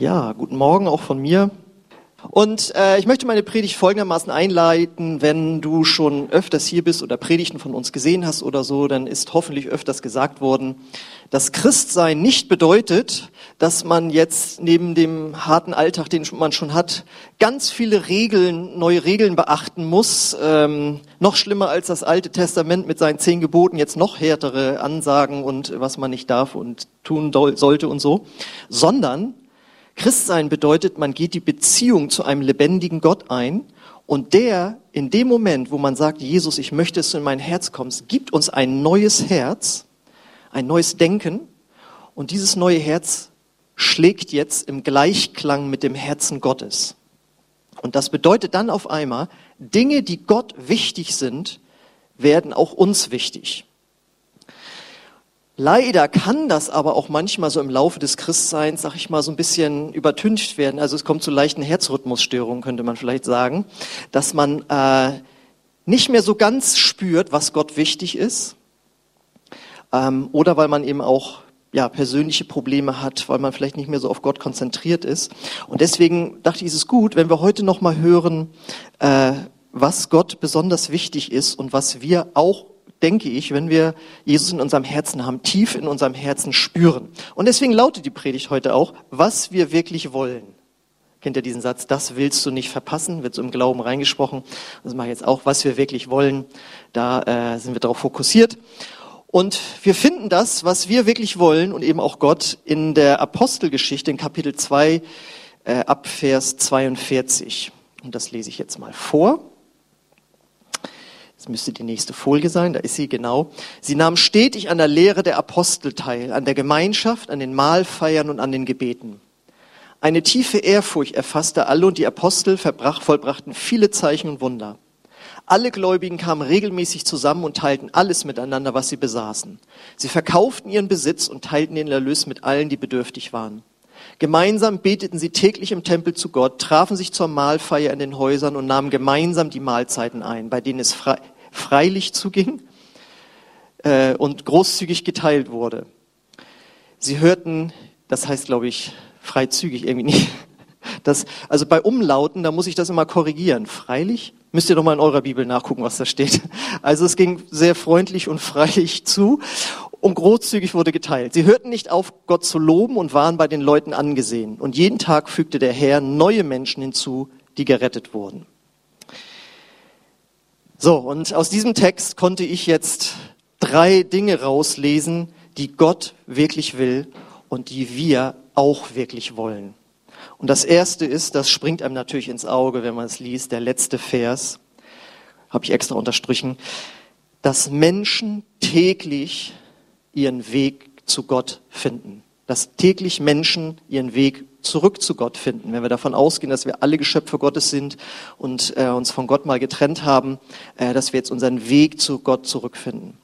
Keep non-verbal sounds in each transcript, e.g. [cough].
Ja, guten Morgen auch von mir. Und äh, ich möchte meine Predigt folgendermaßen einleiten. Wenn du schon öfters hier bist oder Predigten von uns gesehen hast oder so, dann ist hoffentlich öfters gesagt worden, dass Christsein nicht bedeutet, dass man jetzt neben dem harten Alltag, den man schon hat, ganz viele Regeln, neue Regeln beachten muss. Ähm, noch schlimmer als das Alte Testament mit seinen zehn Geboten, jetzt noch härtere Ansagen und was man nicht darf und tun sollte und so. Sondern Christsein bedeutet, man geht die Beziehung zu einem lebendigen Gott ein und der in dem Moment, wo man sagt, Jesus, ich möchte, dass du in mein Herz kommst, gibt uns ein neues Herz, ein neues Denken und dieses neue Herz schlägt jetzt im Gleichklang mit dem Herzen Gottes. Und das bedeutet dann auf einmal, Dinge, die Gott wichtig sind, werden auch uns wichtig. Leider kann das aber auch manchmal so im Laufe des Christseins, sag ich mal, so ein bisschen übertüncht werden. Also es kommt zu leichten Herzrhythmusstörungen, könnte man vielleicht sagen, dass man äh, nicht mehr so ganz spürt, was Gott wichtig ist. Ähm, oder weil man eben auch ja, persönliche Probleme hat, weil man vielleicht nicht mehr so auf Gott konzentriert ist. Und deswegen dachte ich, ist es gut, wenn wir heute noch mal hören, äh, was Gott besonders wichtig ist und was wir auch denke ich, wenn wir Jesus in unserem Herzen haben, tief in unserem Herzen spüren. Und deswegen lautet die Predigt heute auch, was wir wirklich wollen. Kennt ihr diesen Satz? Das willst du nicht verpassen, wird so im Glauben reingesprochen. Das mache ich jetzt auch, was wir wirklich wollen. Da äh, sind wir darauf fokussiert. Und wir finden das, was wir wirklich wollen und eben auch Gott in der Apostelgeschichte in Kapitel 2 äh, ab Vers 42. Und das lese ich jetzt mal vor. Müsste die nächste Folie sein, da ist sie genau. Sie nahm stetig an der Lehre der Apostel teil, an der Gemeinschaft, an den Mahlfeiern und an den Gebeten. Eine tiefe Ehrfurcht erfasste alle und die Apostel verbrach, vollbrachten viele Zeichen und Wunder. Alle Gläubigen kamen regelmäßig zusammen und teilten alles miteinander, was sie besaßen. Sie verkauften ihren Besitz und teilten den Erlös mit allen, die bedürftig waren. Gemeinsam beteten sie täglich im Tempel zu Gott, trafen sich zur Mahlfeier in den Häusern und nahmen gemeinsam die Mahlzeiten ein, bei denen es frei, freilich zuging äh, und großzügig geteilt wurde. Sie hörten, das heißt, glaube ich, freizügig irgendwie nicht. [laughs] Das, also bei Umlauten, da muss ich das immer korrigieren. Freilich? Müsst ihr doch mal in eurer Bibel nachgucken, was da steht. [laughs] Also es ging sehr freundlich und freilich zu und großzügig wurde geteilt. Sie hörten nicht auf, Gott zu loben und waren bei den Leuten angesehen. Und jeden Tag fügte der Herr neue Menschen hinzu, die gerettet wurden. So, und aus diesem Text konnte ich jetzt drei Dinge rauslesen, die Gott wirklich will und die wir auch wirklich wollen. Und das erste ist, das springt einem natürlich ins Auge, wenn man es liest, der letzte Vers, habe ich extra unterstrichen, dass Menschen täglich ihren Weg zu Gott finden. Dass täglich Menschen ihren Weg zurück zu Gott finden. Wenn wir davon ausgehen, dass wir alle Geschöpfe Gottes sind und äh, uns von Gott mal getrennt haben, äh, dass wir jetzt unseren Weg zu Gott zurückfinden.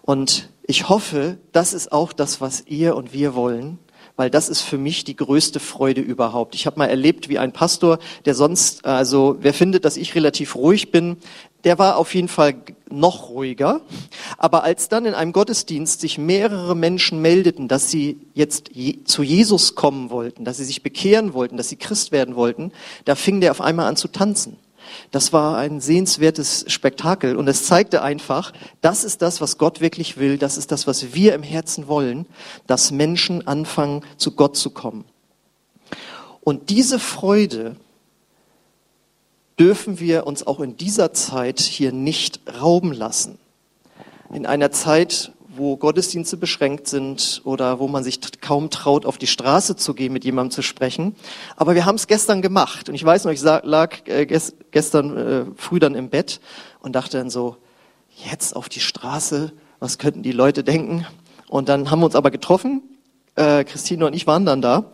Und ich hoffe, das ist auch das, was ihr und wir wollen, weil das ist für mich die größte Freude überhaupt. Ich habe mal erlebt, wie ein Pastor, der sonst, also wer findet, dass ich relativ ruhig bin, der war auf jeden Fall noch ruhiger. Aber als dann in einem Gottesdienst sich mehrere Menschen meldeten, dass sie jetzt zu Jesus kommen wollten, dass sie sich bekehren wollten, dass sie Christ werden wollten, da fing der auf einmal an zu tanzen. Das war ein sehenswertes Spektakel und es zeigte einfach, das ist das, was Gott wirklich will, das ist das, was wir im Herzen wollen, dass Menschen anfangen, zu Gott zu kommen. Und diese Freude dürfen wir uns auch in dieser Zeit hier nicht rauben lassen. In einer Zeit, wo Gottesdienste beschränkt sind oder wo man sich kaum traut, auf die Straße zu gehen, mit jemandem zu sprechen. Aber wir haben es gestern gemacht. Und ich weiß noch, ich lag äh, gestern äh, früh dann im Bett und dachte dann so, jetzt auf die Straße, was könnten die Leute denken? Und dann haben wir uns aber getroffen. Äh, Christine und ich waren dann da.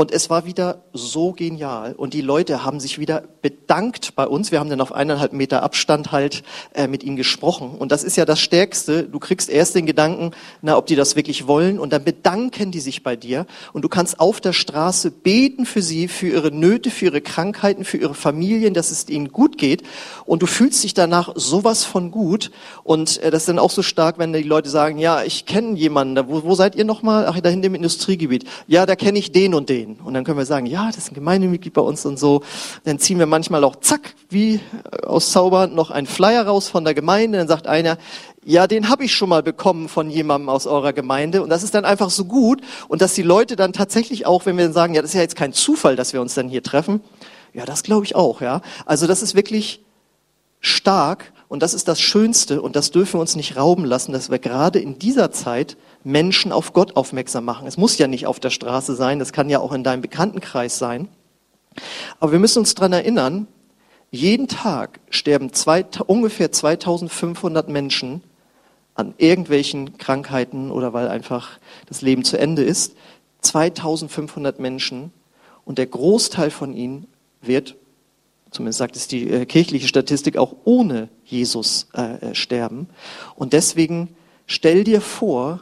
Und es war wieder so genial. Und die Leute haben sich wieder bedankt bei uns. Wir haben dann auf eineinhalb Meter Abstand halt äh, mit ihnen gesprochen. Und das ist ja das Stärkste. Du kriegst erst den Gedanken, na, ob die das wirklich wollen. Und dann bedanken die sich bei dir. Und du kannst auf der Straße beten für sie, für ihre Nöte, für ihre Krankheiten, für ihre Familien, dass es ihnen gut geht. Und du fühlst dich danach sowas von gut. Und äh, das ist dann auch so stark, wenn die Leute sagen, ja, ich kenne jemanden. Wo, wo seid ihr nochmal? Ach, da hinten im Industriegebiet. Ja, da kenne ich den und den. Gehen. Und dann können wir sagen, ja, das ist ein Gemeindemitglied bei uns und so. Dann ziehen wir manchmal auch, zack, wie aus Zaubern, noch einen Flyer raus von der Gemeinde. Dann sagt einer, ja, den habe ich schon mal bekommen von jemandem aus eurer Gemeinde. Und das ist dann einfach so gut. Und dass die Leute dann tatsächlich auch, wenn wir dann sagen, ja, das ist ja jetzt kein Zufall, dass wir uns dann hier treffen. Ja, das glaube ich auch, ja. Also das ist wirklich stark und das ist das Schönste und das dürfen wir uns nicht rauben lassen, dass wir gerade in dieser Zeit Menschen auf Gott aufmerksam machen. Es muss ja nicht auf der Straße sein, das kann ja auch in deinem Bekanntenkreis sein. Aber wir müssen uns dran erinnern, jeden Tag sterben zwei, ungefähr 2500 Menschen an irgendwelchen Krankheiten oder weil einfach das Leben zu Ende ist. 2500 Menschen und der Großteil von ihnen wird, zumindest sagt es die äh, kirchliche Statistik, auch ohne Jesus äh, äh sterben. Und deswegen stell dir vor,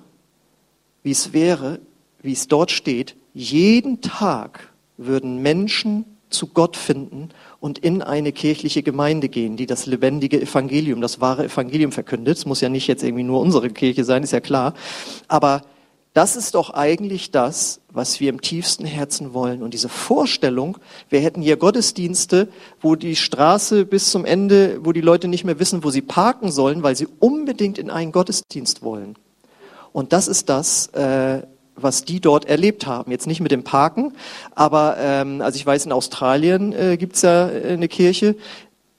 wie es wäre, wie es dort steht, jeden Tag würden Menschen zu Gott finden und in eine kirchliche Gemeinde gehen, die das lebendige Evangelium, das wahre Evangelium verkündet. Es muss ja nicht jetzt irgendwie nur unsere Kirche sein, ist ja klar. Aber das ist doch eigentlich das, was wir im tiefsten Herzen wollen. Und diese Vorstellung, wir hätten hier Gottesdienste, wo die Straße bis zum Ende, wo die Leute nicht mehr wissen, wo sie parken sollen, weil sie unbedingt in einen Gottesdienst wollen. Und das ist das, äh, was die dort erlebt haben. Jetzt nicht mit dem Parken, aber ähm, also ich weiß, in Australien äh, gibt's ja äh, eine Kirche,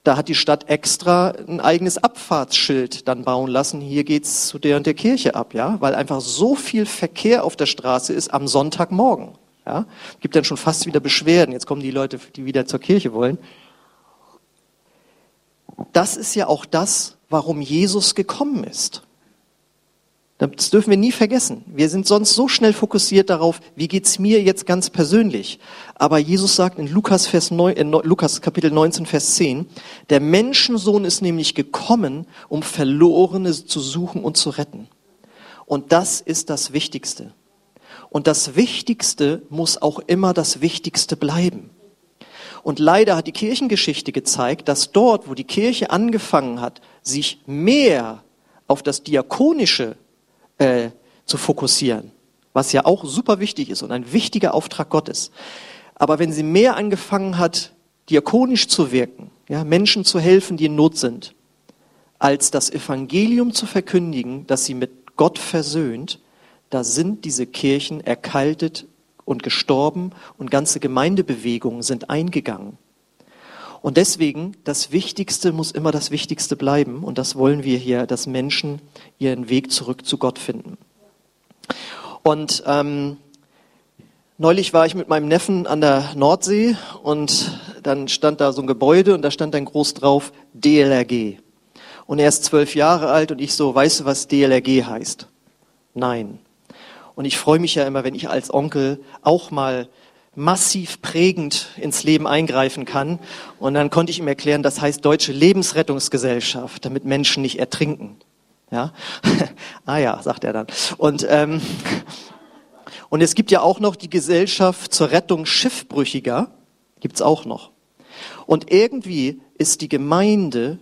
da hat die Stadt extra ein eigenes Abfahrtsschild dann bauen lassen. Hier geht's zu der und der Kirche ab, ja, weil einfach so viel Verkehr auf der Straße ist am Sonntagmorgen. Ja, gibt dann schon fast wieder Beschwerden. Jetzt kommen die Leute, die wieder zur Kirche wollen. Das ist ja auch das, warum Jesus gekommen ist. Das dürfen wir nie vergessen. Wir sind sonst so schnell fokussiert darauf, wie geht's mir jetzt ganz persönlich. Aber Jesus sagt in Lukas, Vers 9, in Lukas Kapitel 19, Vers 10, der Menschensohn ist nämlich gekommen, um Verlorene zu suchen und zu retten. Und das ist das Wichtigste. Und das Wichtigste muss auch immer das Wichtigste bleiben. Und leider hat die Kirchengeschichte gezeigt, dass dort, wo die Kirche angefangen hat, sich mehr auf das Diakonische äh, zu fokussieren, was ja auch super wichtig ist und ein wichtiger Auftrag Gottes. Aber wenn sie mehr angefangen hat, diakonisch zu wirken, ja, Menschen zu helfen, die in Not sind, als das Evangelium zu verkündigen, dass sie mit Gott versöhnt, da sind diese Kirchen erkaltet und gestorben und ganze Gemeindebewegungen sind eingegangen. Und deswegen, das Wichtigste muss immer das Wichtigste bleiben. Und das wollen wir hier, dass Menschen ihren Weg zurück zu Gott finden. Und ähm, neulich war ich mit meinem Neffen an der Nordsee und dann stand da so ein Gebäude und da stand dann groß drauf DLRG. Und er ist zwölf Jahre alt und ich so, weißt du, was DLRG heißt? Nein. Und ich freue mich ja immer, wenn ich als Onkel auch mal massiv prägend ins Leben eingreifen kann. Und dann konnte ich ihm erklären, das heißt Deutsche Lebensrettungsgesellschaft, damit Menschen nicht ertrinken. Ja, [laughs] ah ja, sagt er dann. Und ähm, und es gibt ja auch noch die Gesellschaft zur Rettung Schiffbrüchiger, gibt's auch noch. Und irgendwie ist die Gemeinde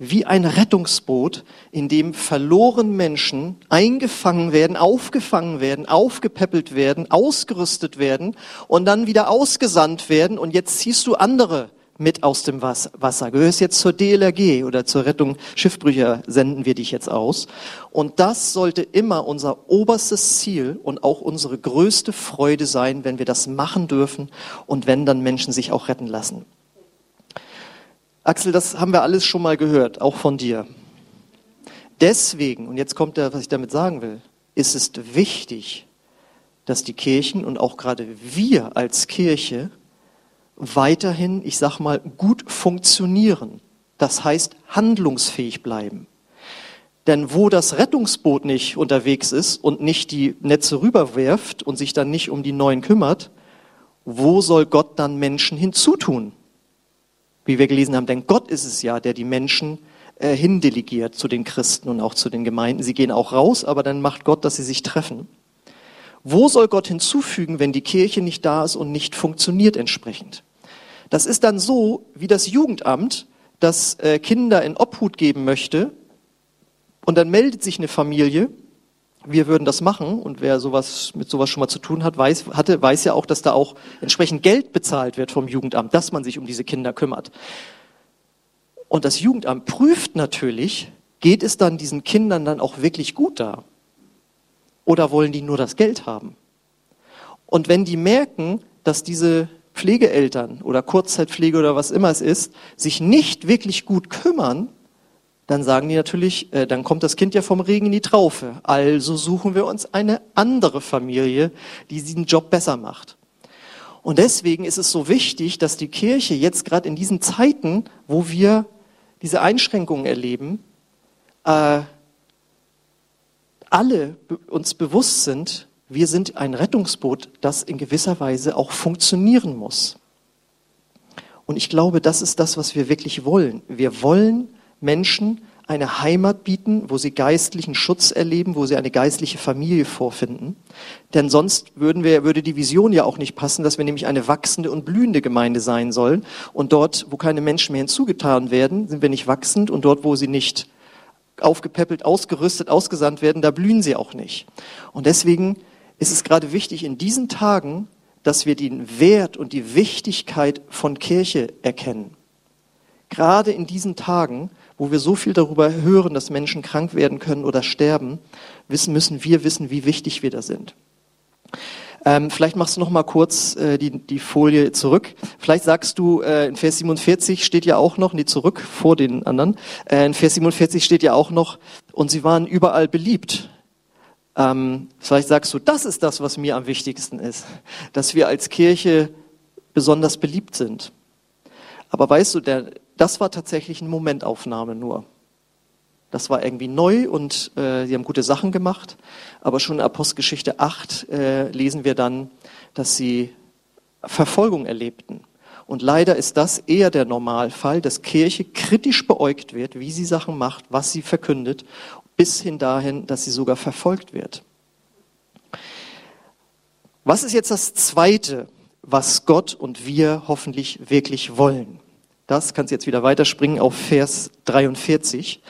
wie ein Rettungsboot, in dem verloren Menschen eingefangen werden, aufgefangen werden, aufgepäppelt werden, ausgerüstet werden und dann wieder ausgesandt werden. Und jetzt ziehst du andere mit aus dem Wasser. Gehörst jetzt zur DLRG oder zur Rettung Schiffbrücher, senden wir dich jetzt aus. Und das sollte immer unser oberstes Ziel und auch unsere größte Freude sein, wenn wir das machen dürfen und wenn dann Menschen sich auch retten lassen. Axel, das haben wir alles schon mal gehört, auch von dir. Deswegen, und jetzt kommt der, was ich damit sagen will, ist es wichtig, dass die Kirchen und auch gerade wir als Kirche weiterhin, ich sag mal, gut funktionieren. Das heißt, handlungsfähig bleiben. Denn wo das Rettungsboot nicht unterwegs ist und nicht die Netze rüberwerft und sich dann nicht um die neuen kümmert, wo soll Gott dann Menschen hinzutun? Wie wir gelesen haben, denn Gott ist es ja, der die Menschen äh, hindelegiert zu den Christen und auch zu den Gemeinden. Sie gehen auch raus, aber dann macht Gott, dass sie sich treffen. Wo soll Gott hinzufügen, wenn die Kirche nicht da ist und nicht funktioniert entsprechend? Das ist dann so wie das Jugendamt, das äh, Kinder in Obhut geben möchte und dann meldet sich eine Familie wir würden das machen und wer sowas mit sowas schon mal zu tun hat, weiß, hatte, weiß ja auch, dass da auch entsprechend Geld bezahlt wird vom Jugendamt, dass man sich um diese Kinder kümmert. Und das Jugendamt prüft natürlich, geht es dann diesen Kindern dann auch wirklich gut da? Oder wollen die nur das Geld haben? Und wenn die merken, dass diese Pflegeeltern oder Kurzzeitpflege oder was immer es ist, sich nicht wirklich gut kümmern, dann sagen die natürlich, äh, dann kommt das Kind ja vom Regen in die Traufe. Also suchen wir uns eine andere Familie, die diesen Job besser macht. Und deswegen ist es so wichtig, dass die Kirche jetzt gerade in diesen Zeiten, wo wir diese Einschränkungen erleben, äh, alle uns bewusst sind, wir sind ein Rettungsboot, das in gewisser Weise auch funktionieren muss. Und ich glaube, das ist das, was wir wirklich wollen. Wir wollen Menschen eine Heimat bieten, wo sie geistlichen Schutz erleben, wo sie eine geistliche Familie vorfinden. Denn sonst würden wir, würde die Vision ja auch nicht passen, dass wir nämlich eine wachsende und blühende Gemeinde sein sollen. Und dort, wo keine Menschen mehr hinzugetan werden, sind wir nicht wachsend. Und dort, wo sie nicht aufgepäppelt, ausgerüstet, ausgesandt werden, da blühen sie auch nicht. Und deswegen ist es gerade wichtig in diesen Tagen, dass wir den Wert und die Wichtigkeit von Kirche erkennen. Gerade in diesen Tagen, wo wir so viel darüber hören, dass Menschen krank werden können oder sterben, wissen müssen wir wissen, wie wichtig wir da sind. Ähm, vielleicht machst du noch mal kurz äh, die, die Folie zurück. Vielleicht sagst du, äh, in Vers 47 steht ja auch noch, nee, zurück vor den anderen, äh, in Vers 47 steht ja auch noch, und sie waren überall beliebt. Ähm, vielleicht sagst du, das ist das, was mir am wichtigsten ist, dass wir als Kirche besonders beliebt sind. Aber weißt du, der, das war tatsächlich eine Momentaufnahme nur. Das war irgendwie neu und äh, sie haben gute Sachen gemacht. Aber schon in Apostelgeschichte 8 äh, lesen wir dann, dass sie Verfolgung erlebten. Und leider ist das eher der Normalfall, dass Kirche kritisch beäugt wird, wie sie Sachen macht, was sie verkündet, bis hin dahin, dass sie sogar verfolgt wird. Was ist jetzt das Zweite, was Gott und wir hoffentlich wirklich wollen? Das, kannst jetzt wieder weiterspringen auf Vers 43.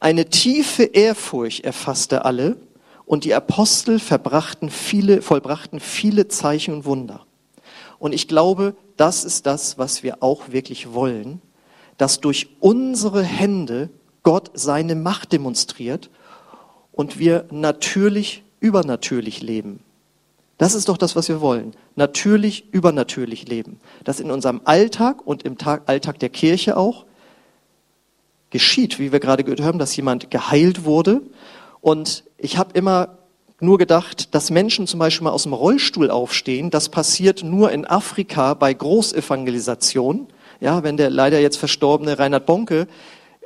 Eine tiefe Ehrfurcht erfasste alle und die Apostel verbrachten viele, vollbrachten viele Zeichen und Wunder. Und ich glaube, das ist das, was wir auch wirklich wollen, dass durch unsere Hände Gott seine Macht demonstriert und wir natürlich übernatürlich leben. Das ist doch das, was wir wollen. Natürlich, übernatürlich leben. Das in unserem Alltag und im Tag, Alltag der Kirche auch geschieht, wie wir gerade gehört haben, dass jemand geheilt wurde. Und ich habe immer nur gedacht, dass Menschen zum Beispiel mal aus dem Rollstuhl aufstehen, das passiert nur in Afrika bei Großevangelisation. Ja, wenn der leider jetzt verstorbene Reinhard Bonke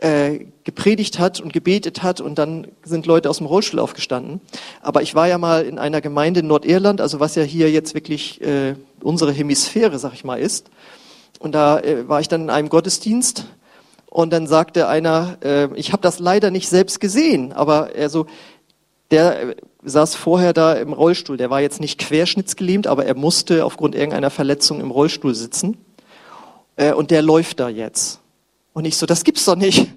äh, gepredigt hat und gebetet hat und dann sind Leute aus dem Rollstuhl aufgestanden. Aber ich war ja mal in einer Gemeinde in Nordirland, also was ja hier jetzt wirklich äh, unsere Hemisphäre, sag ich mal, ist. Und da äh, war ich dann in einem Gottesdienst und dann sagte einer, äh, ich habe das leider nicht selbst gesehen, aber er so, der äh, saß vorher da im Rollstuhl, der war jetzt nicht querschnittsgelähmt, aber er musste aufgrund irgendeiner Verletzung im Rollstuhl sitzen. Äh, und der läuft da jetzt. Und ich so, das gibt's doch nicht.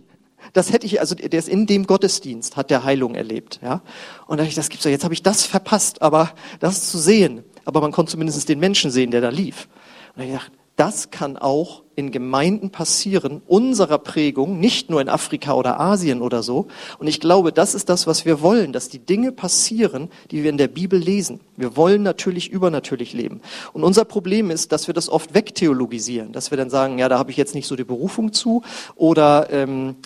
Das hätte ich, also der ist in dem Gottesdienst, hat der Heilung erlebt, ja. Und da dachte ich, das gibt's doch, jetzt habe ich das verpasst, aber das zu sehen. Aber man konnte zumindest den Menschen sehen, der da lief. Und ich dachte, das kann auch in Gemeinden passieren, unserer Prägung, nicht nur in Afrika oder Asien oder so. Und ich glaube, das ist das, was wir wollen, dass die Dinge passieren, die wir in der Bibel lesen. Wir wollen natürlich übernatürlich leben. Und unser Problem ist, dass wir das oft wegtheologisieren, dass wir dann sagen, ja, da habe ich jetzt nicht so die Berufung zu oder ähm,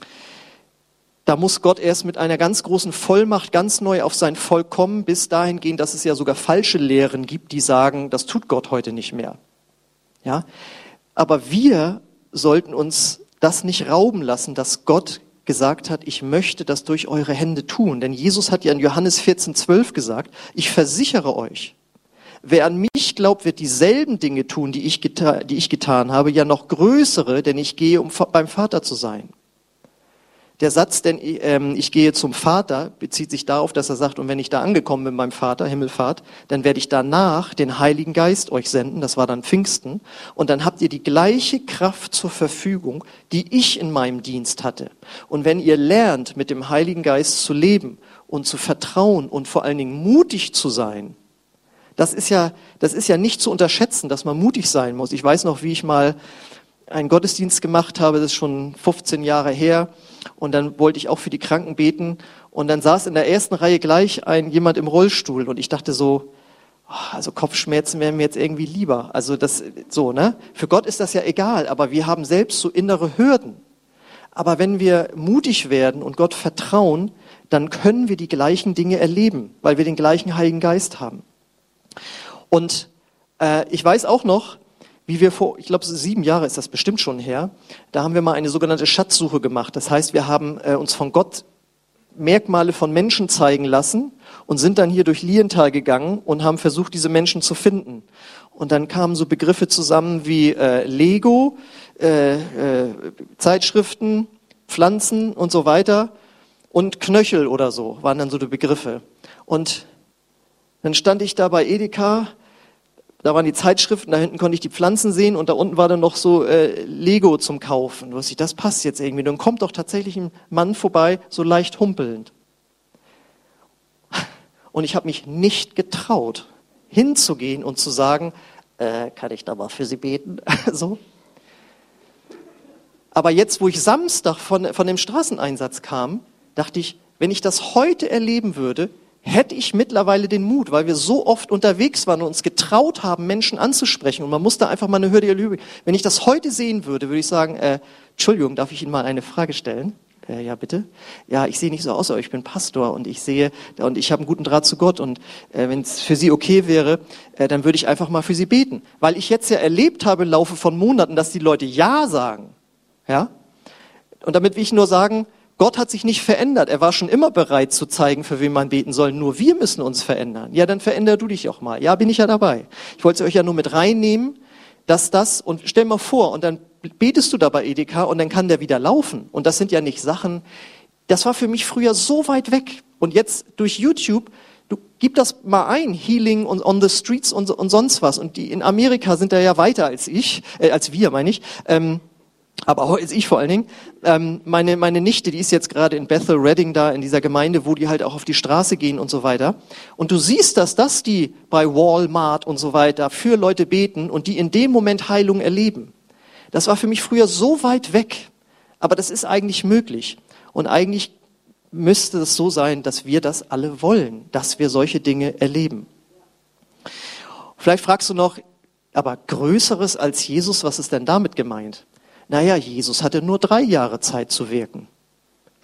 da muss Gott erst mit einer ganz großen Vollmacht ganz neu auf sein Volk kommen, bis dahin gehen, dass es ja sogar falsche Lehren gibt, die sagen, das tut Gott heute nicht mehr. Ja? Aber wir sollten uns das nicht rauben lassen, dass Gott gesagt hat, ich möchte das durch eure Hände tun. Denn Jesus hat ja in Johannes 14, 12 gesagt, ich versichere euch, wer an mich glaubt, wird dieselben Dinge tun, die ich, die ich getan habe, ja noch größere, denn ich gehe, um beim Vater zu sein. Der Satz, denn ähm, ich gehe zum Vater, bezieht sich darauf, dass er sagt, und wenn ich da angekommen bin beim Vater, Himmelfahrt, dann werde ich danach den Heiligen Geist euch senden, das war dann Pfingsten, und dann habt ihr die gleiche Kraft zur Verfügung, die ich in meinem Dienst hatte. Und wenn ihr lernt, mit dem Heiligen Geist zu leben und zu vertrauen und vor allen Dingen mutig zu sein, das ist ja, das ist ja nicht zu unterschätzen, dass man mutig sein muss. Ich weiß noch, wie ich mal einen Gottesdienst gemacht habe, das ist schon 15 Jahre her, und dann wollte ich auch für die Kranken beten, und dann saß in der ersten Reihe gleich ein jemand im Rollstuhl, und ich dachte so, oh, also Kopfschmerzen wären mir jetzt irgendwie lieber. Also das, so, ne? Für Gott ist das ja egal, aber wir haben selbst so innere Hürden. Aber wenn wir mutig werden und Gott vertrauen, dann können wir die gleichen Dinge erleben, weil wir den gleichen Heiligen Geist haben. Und äh, ich weiß auch noch, wie wir vor, ich glaube, sieben Jahre ist das bestimmt schon her, da haben wir mal eine sogenannte Schatzsuche gemacht. Das heißt, wir haben äh, uns von Gott Merkmale von Menschen zeigen lassen und sind dann hier durch Lienthal gegangen und haben versucht, diese Menschen zu finden. Und dann kamen so Begriffe zusammen wie äh, Lego, äh, äh, Zeitschriften, Pflanzen und so weiter und Knöchel oder so waren dann so die Begriffe. Und dann stand ich da bei Edeka, da waren die Zeitschriften, da hinten konnte ich die Pflanzen sehen und da unten war dann noch so äh, Lego zum Kaufen. Du ich, das passt jetzt irgendwie. Dann kommt doch tatsächlich ein Mann vorbei, so leicht humpelnd. Und ich habe mich nicht getraut, hinzugehen und zu sagen, äh, kann ich da mal für Sie beten? [laughs] so. Aber jetzt, wo ich Samstag von, von dem Straßeneinsatz kam, dachte ich, wenn ich das heute erleben würde, hätte ich mittlerweile den Mut, weil wir so oft unterwegs waren und uns getraut haben, Menschen anzusprechen. Und man musste einfach mal eine Hürde erleben. Wenn ich das heute sehen würde, würde ich sagen, äh, Entschuldigung, darf ich Ihnen mal eine Frage stellen? Äh, ja, bitte. Ja, ich sehe nicht so aus, aber ich bin Pastor und ich sehe und ich habe einen guten Draht zu Gott und äh, wenn es für Sie okay wäre, äh, dann würde ich einfach mal für Sie beten, weil ich jetzt ja erlebt habe im Laufe von Monaten, dass die Leute ja sagen, ja. Und damit will ich nur sagen, Gott hat sich nicht verändert. Er war schon immer bereit zu zeigen, für wen man beten soll. Nur wir müssen uns verändern. Ja, dann veränder du dich auch mal. Ja, bin ich ja dabei. Ich wollte euch ja nur mit reinnehmen, dass das, und stell mal vor, und dann betest du da bei Edeka und dann kann der wieder laufen. Und das sind ja nicht Sachen, das war für mich früher so weit weg. Und jetzt durch YouTube, du gib das mal ein, Healing und on the streets und, und sonst was. Und die in Amerika sind da ja weiter als ich, äh, als wir, meine ich. Ähm, aber auch als ich vor allen Dingen. Ähm, meine, meine Nichte, die ist jetzt gerade in Bethel Redding da, in dieser Gemeinde, wo die halt auch auf die Straße gehen und so weiter. Und du siehst das, dass die bei Walmart und so weiter für Leute beten und die in dem Moment Heilung erleben. Das war für mich früher so weit weg. Aber das ist eigentlich möglich. Und eigentlich müsste es so sein, dass wir das alle wollen, dass wir solche Dinge erleben. Vielleicht fragst du noch, aber Größeres als Jesus, was ist denn damit gemeint? Naja, Jesus hatte nur drei Jahre Zeit zu wirken.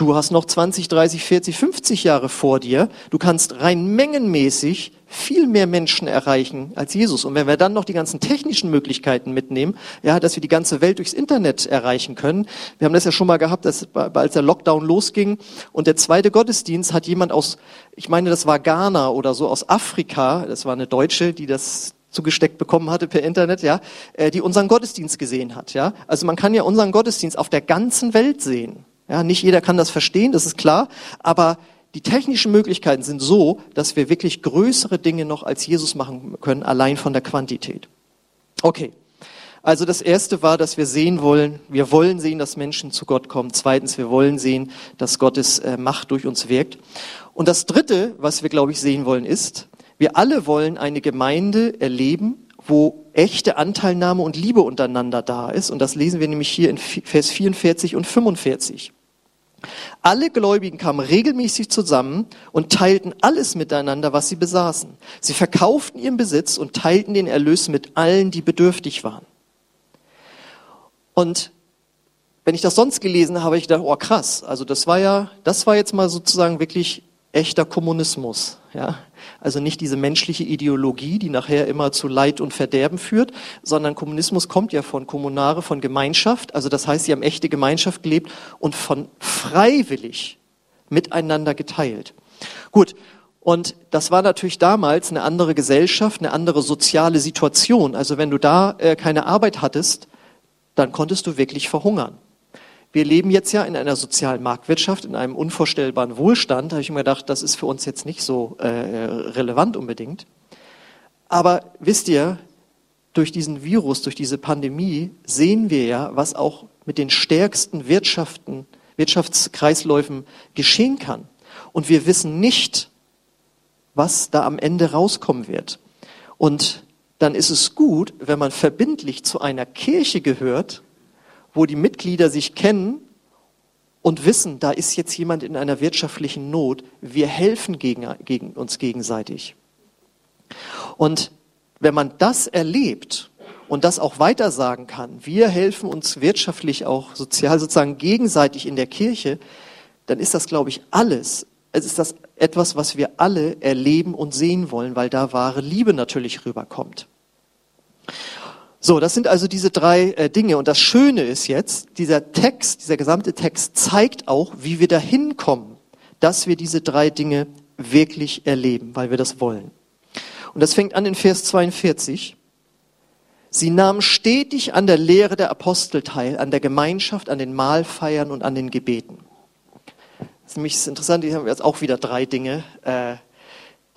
Du hast noch 20, 30, 40, 50 Jahre vor dir. Du kannst rein mengenmäßig viel mehr Menschen erreichen als Jesus. Und wenn wir dann noch die ganzen technischen Möglichkeiten mitnehmen, ja, dass wir die ganze Welt durchs Internet erreichen können. Wir haben das ja schon mal gehabt, dass, als der Lockdown losging und der zweite Gottesdienst hat jemand aus, ich meine, das war Ghana oder so aus Afrika, das war eine Deutsche, die das zugesteckt bekommen hatte per Internet, ja, äh, die unseren Gottesdienst gesehen hat, ja. Also man kann ja unseren Gottesdienst auf der ganzen Welt sehen. Ja, nicht jeder kann das verstehen, das ist klar, aber die technischen Möglichkeiten sind so, dass wir wirklich größere Dinge noch als Jesus machen können, allein von der Quantität. Okay. Also das erste war, dass wir sehen wollen, wir wollen sehen, dass Menschen zu Gott kommen. Zweitens, wir wollen sehen, dass Gottes äh, Macht durch uns wirkt. Und das dritte, was wir, glaube ich, sehen wollen, ist, wir alle wollen eine Gemeinde erleben, wo echte Anteilnahme und Liebe untereinander da ist. Und das lesen wir nämlich hier in Vers 44 und 45. Alle Gläubigen kamen regelmäßig zusammen und teilten alles miteinander, was sie besaßen. Sie verkauften ihren Besitz und teilten den Erlös mit allen, die bedürftig waren. Und wenn ich das sonst gelesen habe, habe ich gedacht, oh krass, also das war ja, das war jetzt mal sozusagen wirklich echter Kommunismus. Ja? Also nicht diese menschliche Ideologie, die nachher immer zu Leid und Verderben führt, sondern Kommunismus kommt ja von Kommunare, von Gemeinschaft. Also das heißt, sie haben echte Gemeinschaft gelebt und von freiwillig miteinander geteilt. Gut. Und das war natürlich damals eine andere Gesellschaft, eine andere soziale Situation. Also wenn du da äh, keine Arbeit hattest, dann konntest du wirklich verhungern. Wir leben jetzt ja in einer sozialen Marktwirtschaft, in einem unvorstellbaren Wohlstand. Da habe ich mir gedacht, das ist für uns jetzt nicht so äh, relevant unbedingt. Aber wisst ihr, durch diesen Virus, durch diese Pandemie sehen wir ja, was auch mit den stärksten Wirtschaften, Wirtschaftskreisläufen geschehen kann. und wir wissen nicht, was da am Ende rauskommen wird. Und dann ist es gut, wenn man verbindlich zu einer Kirche gehört, wo die Mitglieder sich kennen und wissen, da ist jetzt jemand in einer wirtschaftlichen Not, wir helfen gegen, gegen uns gegenseitig. Und wenn man das erlebt und das auch weiter sagen kann, wir helfen uns wirtschaftlich, auch sozial sozusagen gegenseitig in der Kirche, dann ist das, glaube ich, alles. Es ist das etwas, was wir alle erleben und sehen wollen, weil da wahre Liebe natürlich rüberkommt. So, das sind also diese drei äh, Dinge. Und das Schöne ist jetzt, dieser Text, dieser gesamte Text zeigt auch, wie wir dahin kommen, dass wir diese drei Dinge wirklich erleben, weil wir das wollen. Und das fängt an in Vers 42. Sie nahmen stetig an der Lehre der Apostel teil, an der Gemeinschaft, an den Mahlfeiern und an den Gebeten. Das ist nämlich interessant, hier haben wir jetzt auch wieder drei Dinge, äh,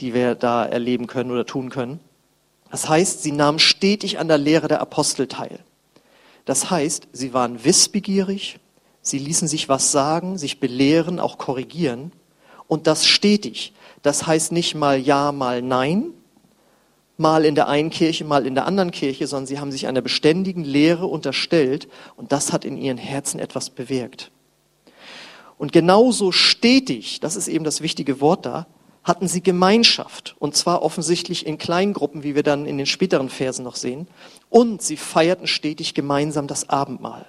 die wir da erleben können oder tun können. Das heißt, sie nahmen stetig an der Lehre der Apostel teil. Das heißt, sie waren wissbegierig, sie ließen sich was sagen, sich belehren, auch korrigieren und das stetig. Das heißt nicht mal ja, mal nein, mal in der einen Kirche, mal in der anderen Kirche, sondern sie haben sich einer beständigen Lehre unterstellt und das hat in ihren Herzen etwas bewirkt. Und genauso stetig, das ist eben das wichtige Wort da, hatten sie Gemeinschaft, und zwar offensichtlich in Kleingruppen, wie wir dann in den späteren Versen noch sehen, und sie feierten stetig gemeinsam das Abendmahl.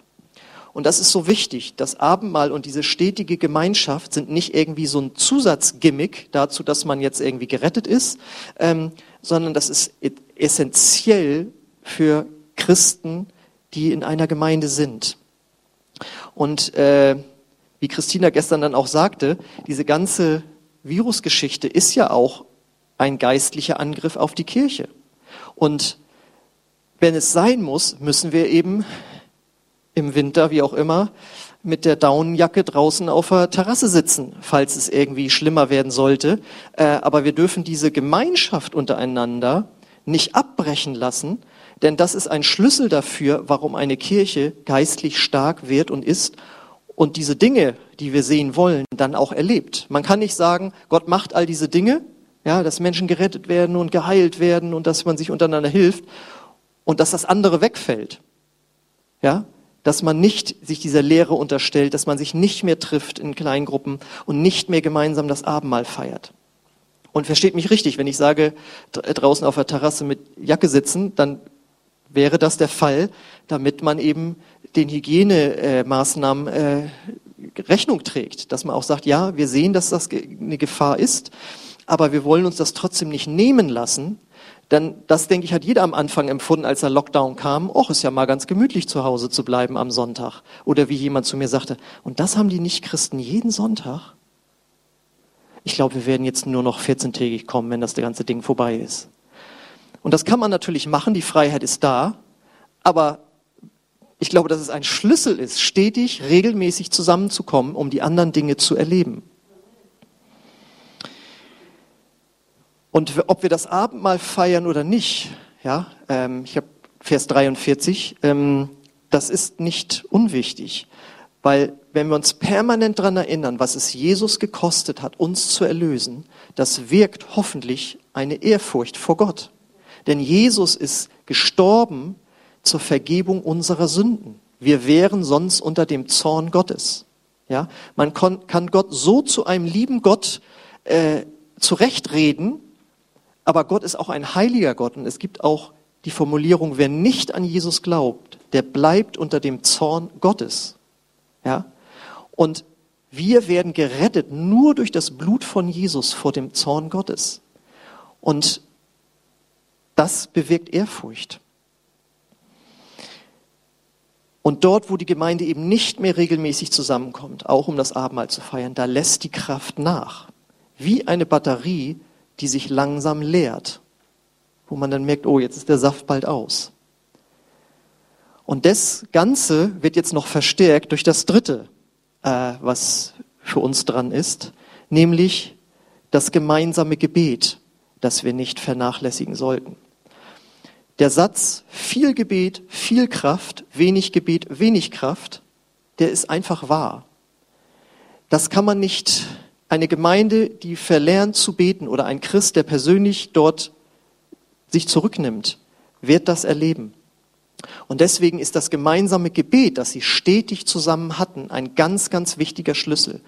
Und das ist so wichtig. Das Abendmahl und diese stetige Gemeinschaft sind nicht irgendwie so ein Zusatzgimmick dazu, dass man jetzt irgendwie gerettet ist, ähm, sondern das ist essentiell für Christen, die in einer Gemeinde sind. Und äh, wie Christina gestern dann auch sagte, diese ganze Virusgeschichte ist ja auch ein geistlicher Angriff auf die Kirche. Und wenn es sein muss, müssen wir eben im Winter, wie auch immer, mit der Daunenjacke draußen auf der Terrasse sitzen, falls es irgendwie schlimmer werden sollte. Äh, aber wir dürfen diese Gemeinschaft untereinander nicht abbrechen lassen, denn das ist ein Schlüssel dafür, warum eine Kirche geistlich stark wird und ist und diese Dinge, die wir sehen wollen, dann auch erlebt. Man kann nicht sagen, Gott macht all diese Dinge, ja, dass Menschen gerettet werden und geheilt werden und dass man sich untereinander hilft und dass das andere wegfällt. Ja, dass man nicht sich dieser Lehre unterstellt, dass man sich nicht mehr trifft in Kleingruppen und nicht mehr gemeinsam das Abendmahl feiert. Und versteht mich richtig, wenn ich sage, draußen auf der Terrasse mit Jacke sitzen, dann wäre das der Fall, damit man eben den Hygienemaßnahmen äh, Rechnung trägt, dass man auch sagt, ja, wir sehen, dass das eine Gefahr ist, aber wir wollen uns das trotzdem nicht nehmen lassen, denn das, denke ich, hat jeder am Anfang empfunden, als der Lockdown kam. Och, ist ja mal ganz gemütlich zu Hause zu bleiben am Sonntag. Oder wie jemand zu mir sagte, und das haben die Nichtchristen jeden Sonntag? Ich glaube, wir werden jetzt nur noch 14-tägig kommen, wenn das ganze Ding vorbei ist. Und das kann man natürlich machen, die Freiheit ist da, aber ich glaube, dass es ein Schlüssel ist, stetig, regelmäßig zusammenzukommen, um die anderen Dinge zu erleben. Und ob wir das Abendmahl feiern oder nicht, ja, ähm, ich habe Vers 43, ähm, das ist nicht unwichtig, weil wenn wir uns permanent daran erinnern, was es Jesus gekostet hat, uns zu erlösen, das wirkt hoffentlich eine Ehrfurcht vor Gott. Denn Jesus ist gestorben zur Vergebung unserer Sünden. Wir wären sonst unter dem Zorn Gottes. Ja, man kann Gott so zu einem lieben Gott äh, zurechtreden, aber Gott ist auch ein heiliger Gott und es gibt auch die Formulierung, wer nicht an Jesus glaubt, der bleibt unter dem Zorn Gottes. Ja, und wir werden gerettet nur durch das Blut von Jesus vor dem Zorn Gottes. Und das bewirkt Ehrfurcht. Und dort, wo die Gemeinde eben nicht mehr regelmäßig zusammenkommt, auch um das Abendmahl zu feiern, da lässt die Kraft nach. Wie eine Batterie, die sich langsam leert. Wo man dann merkt, oh, jetzt ist der Saft bald aus. Und das Ganze wird jetzt noch verstärkt durch das Dritte, äh, was für uns dran ist, nämlich das gemeinsame Gebet, das wir nicht vernachlässigen sollten. Der Satz viel Gebet, viel Kraft, wenig Gebet, wenig Kraft, der ist einfach wahr. Das kann man nicht eine Gemeinde, die verlernt zu beten oder ein Christ, der persönlich dort sich zurücknimmt, wird das erleben. Und deswegen ist das gemeinsame Gebet, das sie stetig zusammen hatten, ein ganz, ganz wichtiger Schlüssel.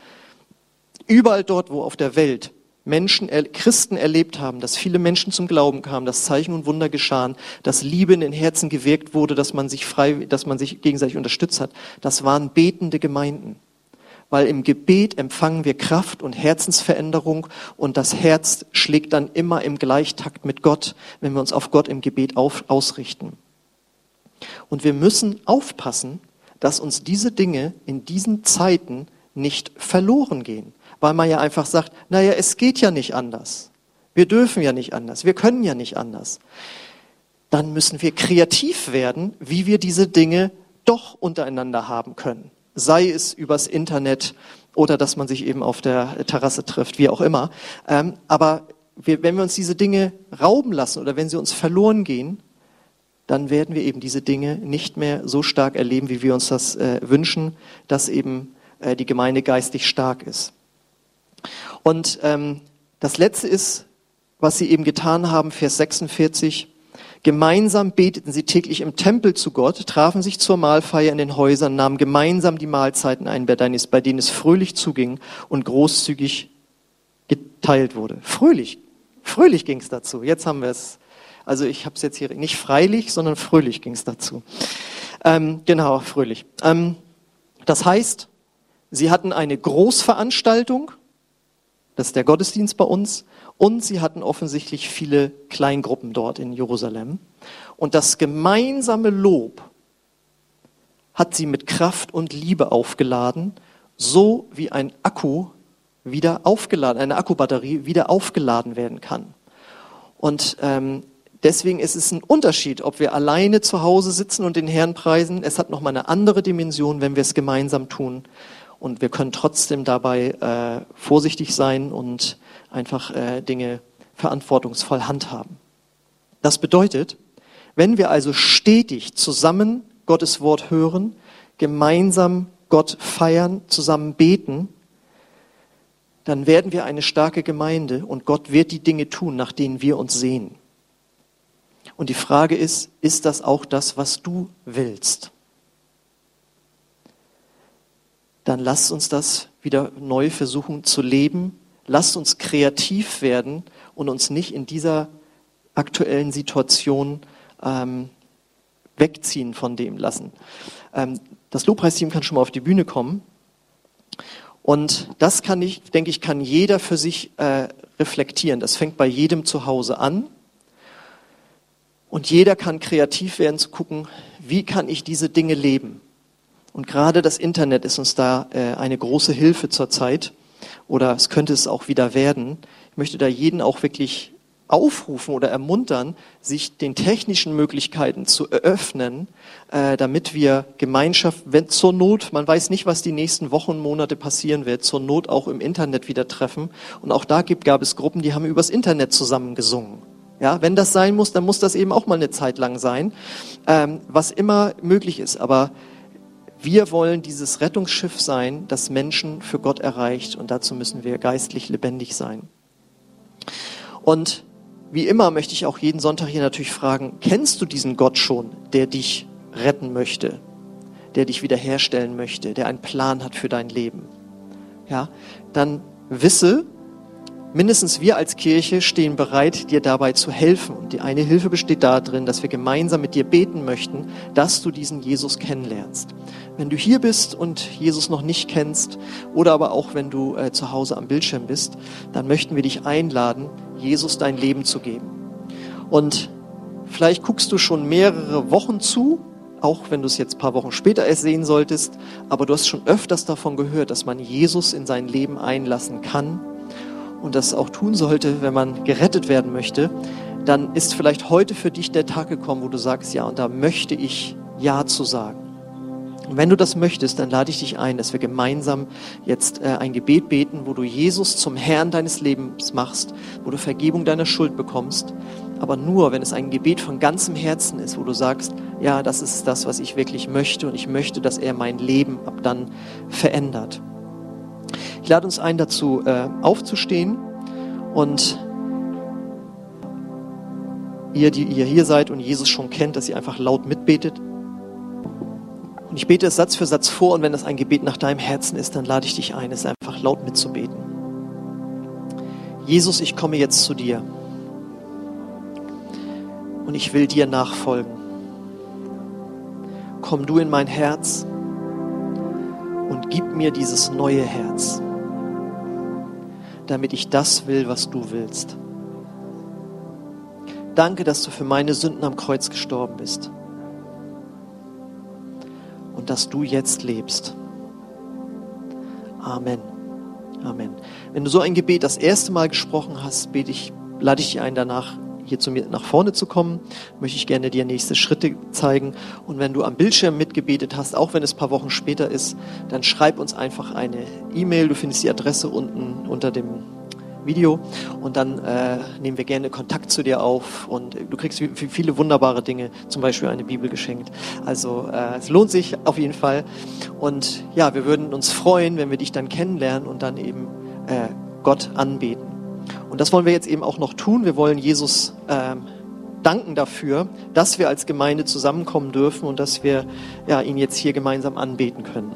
Überall dort, wo auf der Welt Menschen, Christen erlebt haben, dass viele Menschen zum Glauben kamen, dass Zeichen und Wunder geschahen, dass Liebe in den Herzen gewirkt wurde, dass man sich frei, dass man sich gegenseitig unterstützt hat, das waren betende Gemeinden. Weil im Gebet empfangen wir Kraft und Herzensveränderung und das Herz schlägt dann immer im Gleichtakt mit Gott, wenn wir uns auf Gott im Gebet auf, ausrichten. Und wir müssen aufpassen, dass uns diese Dinge in diesen Zeiten nicht verloren gehen, weil man ja einfach sagt, naja, es geht ja nicht anders. Wir dürfen ja nicht anders. Wir können ja nicht anders. Dann müssen wir kreativ werden, wie wir diese Dinge doch untereinander haben können. Sei es übers Internet oder dass man sich eben auf der Terrasse trifft, wie auch immer. Ähm, aber wenn wir uns diese Dinge rauben lassen oder wenn sie uns verloren gehen, dann werden wir eben diese Dinge nicht mehr so stark erleben, wie wir uns das äh, wünschen, dass eben äh, die Gemeinde geistig stark ist. Und ähm, das Letzte ist, was sie eben getan haben, Vers 46. Gemeinsam beteten sie täglich im Tempel zu Gott, trafen sich zur Mahlfeier in den Häusern, nahmen gemeinsam die Mahlzeiten ein, bei denen es fröhlich zuging und großzügig geteilt wurde. Fröhlich, fröhlich ging es dazu. Jetzt haben wir es also ich habe es jetzt hier nicht freilich, sondern fröhlich ging es dazu. Ähm, genau, fröhlich. Ähm, das heißt, sie hatten eine Großveranstaltung, das ist der Gottesdienst bei uns, und sie hatten offensichtlich viele Kleingruppen dort in Jerusalem. Und das gemeinsame Lob hat sie mit Kraft und Liebe aufgeladen, so wie ein Akku wieder aufgeladen, eine Akkubatterie wieder aufgeladen werden kann. Und ähm, Deswegen ist es ein Unterschied, ob wir alleine zu Hause sitzen und den Herrn preisen. Es hat nochmal eine andere Dimension, wenn wir es gemeinsam tun. Und wir können trotzdem dabei äh, vorsichtig sein und einfach äh, Dinge verantwortungsvoll handhaben. Das bedeutet, wenn wir also stetig zusammen Gottes Wort hören, gemeinsam Gott feiern, zusammen beten, dann werden wir eine starke Gemeinde und Gott wird die Dinge tun, nach denen wir uns sehen. Und die Frage ist, ist das auch das, was du willst? Dann lass uns das wieder neu versuchen zu leben. Lass uns kreativ werden und uns nicht in dieser aktuellen Situation ähm, wegziehen von dem lassen. Ähm, das Lobpreisteam kann schon mal auf die Bühne kommen. Und das kann ich, denke ich, kann jeder für sich äh, reflektieren. Das fängt bei jedem zu Hause an. Und jeder kann kreativ werden zu gucken, wie kann ich diese Dinge leben. Und gerade das Internet ist uns da äh, eine große Hilfe zurzeit. Oder es könnte es auch wieder werden. Ich möchte da jeden auch wirklich aufrufen oder ermuntern, sich den technischen Möglichkeiten zu eröffnen, äh, damit wir Gemeinschaft, wenn zur Not, man weiß nicht, was die nächsten Wochen und Monate passieren wird, zur Not auch im Internet wieder treffen. Und auch da gibt, gab es Gruppen, die haben übers Internet zusammen gesungen. Ja, wenn das sein muss, dann muss das eben auch mal eine Zeit lang sein, ähm, was immer möglich ist. Aber wir wollen dieses Rettungsschiff sein, das Menschen für Gott erreicht und dazu müssen wir geistlich lebendig sein. Und wie immer möchte ich auch jeden Sonntag hier natürlich fragen, kennst du diesen Gott schon, der dich retten möchte, der dich wiederherstellen möchte, der einen Plan hat für dein Leben? Ja, dann wisse, mindestens wir als Kirche stehen bereit, dir dabei zu helfen. Und die eine Hilfe besteht darin, dass wir gemeinsam mit dir beten möchten, dass du diesen Jesus kennenlernst. Wenn du hier bist und Jesus noch nicht kennst oder aber auch wenn du äh, zu Hause am Bildschirm bist, dann möchten wir dich einladen, Jesus dein Leben zu geben. Und vielleicht guckst du schon mehrere Wochen zu, auch wenn du es jetzt ein paar Wochen später erst sehen solltest, aber du hast schon öfters davon gehört, dass man Jesus in sein Leben einlassen kann und das auch tun sollte, wenn man gerettet werden möchte, dann ist vielleicht heute für dich der Tag gekommen, wo du sagst, ja, und da möchte ich Ja zu sagen. Und wenn du das möchtest, dann lade ich dich ein, dass wir gemeinsam jetzt äh, ein Gebet beten, wo du Jesus zum Herrn deines Lebens machst, wo du Vergebung deiner Schuld bekommst. Aber nur, wenn es ein Gebet von ganzem Herzen ist, wo du sagst, ja, das ist das, was ich wirklich möchte und ich möchte, dass er mein Leben ab dann verändert. Ich lade uns ein, dazu äh, aufzustehen und ihr, die ihr hier seid und Jesus schon kennt, dass ihr einfach laut mitbetet. Und ich bete es Satz für Satz vor und wenn das ein Gebet nach deinem Herzen ist, dann lade ich dich ein, es einfach laut mitzubeten. Jesus, ich komme jetzt zu dir und ich will dir nachfolgen. Komm du in mein Herz und gib mir dieses neue Herz, damit ich das will, was du willst. Danke, dass du für meine Sünden am Kreuz gestorben bist und dass du jetzt lebst. Amen. Amen. Wenn du so ein Gebet das erste Mal gesprochen hast, bete ich, lade ich dich ein, danach hier zu mir nach vorne zu kommen, möchte ich gerne dir nächste Schritte zeigen. Und wenn du am Bildschirm mitgebetet hast, auch wenn es ein paar Wochen später ist, dann schreib uns einfach eine E-Mail. Du findest die Adresse unten unter dem Video und dann äh, nehmen wir gerne Kontakt zu dir auf und du kriegst viele wunderbare Dinge, zum Beispiel eine Bibel geschenkt. Also äh, es lohnt sich auf jeden Fall und ja, wir würden uns freuen, wenn wir dich dann kennenlernen und dann eben äh, Gott anbeten. Und das wollen wir jetzt eben auch noch tun. Wir wollen Jesus ähm, danken dafür, dass wir als Gemeinde zusammenkommen dürfen und dass wir ja, ihn jetzt hier gemeinsam anbeten können.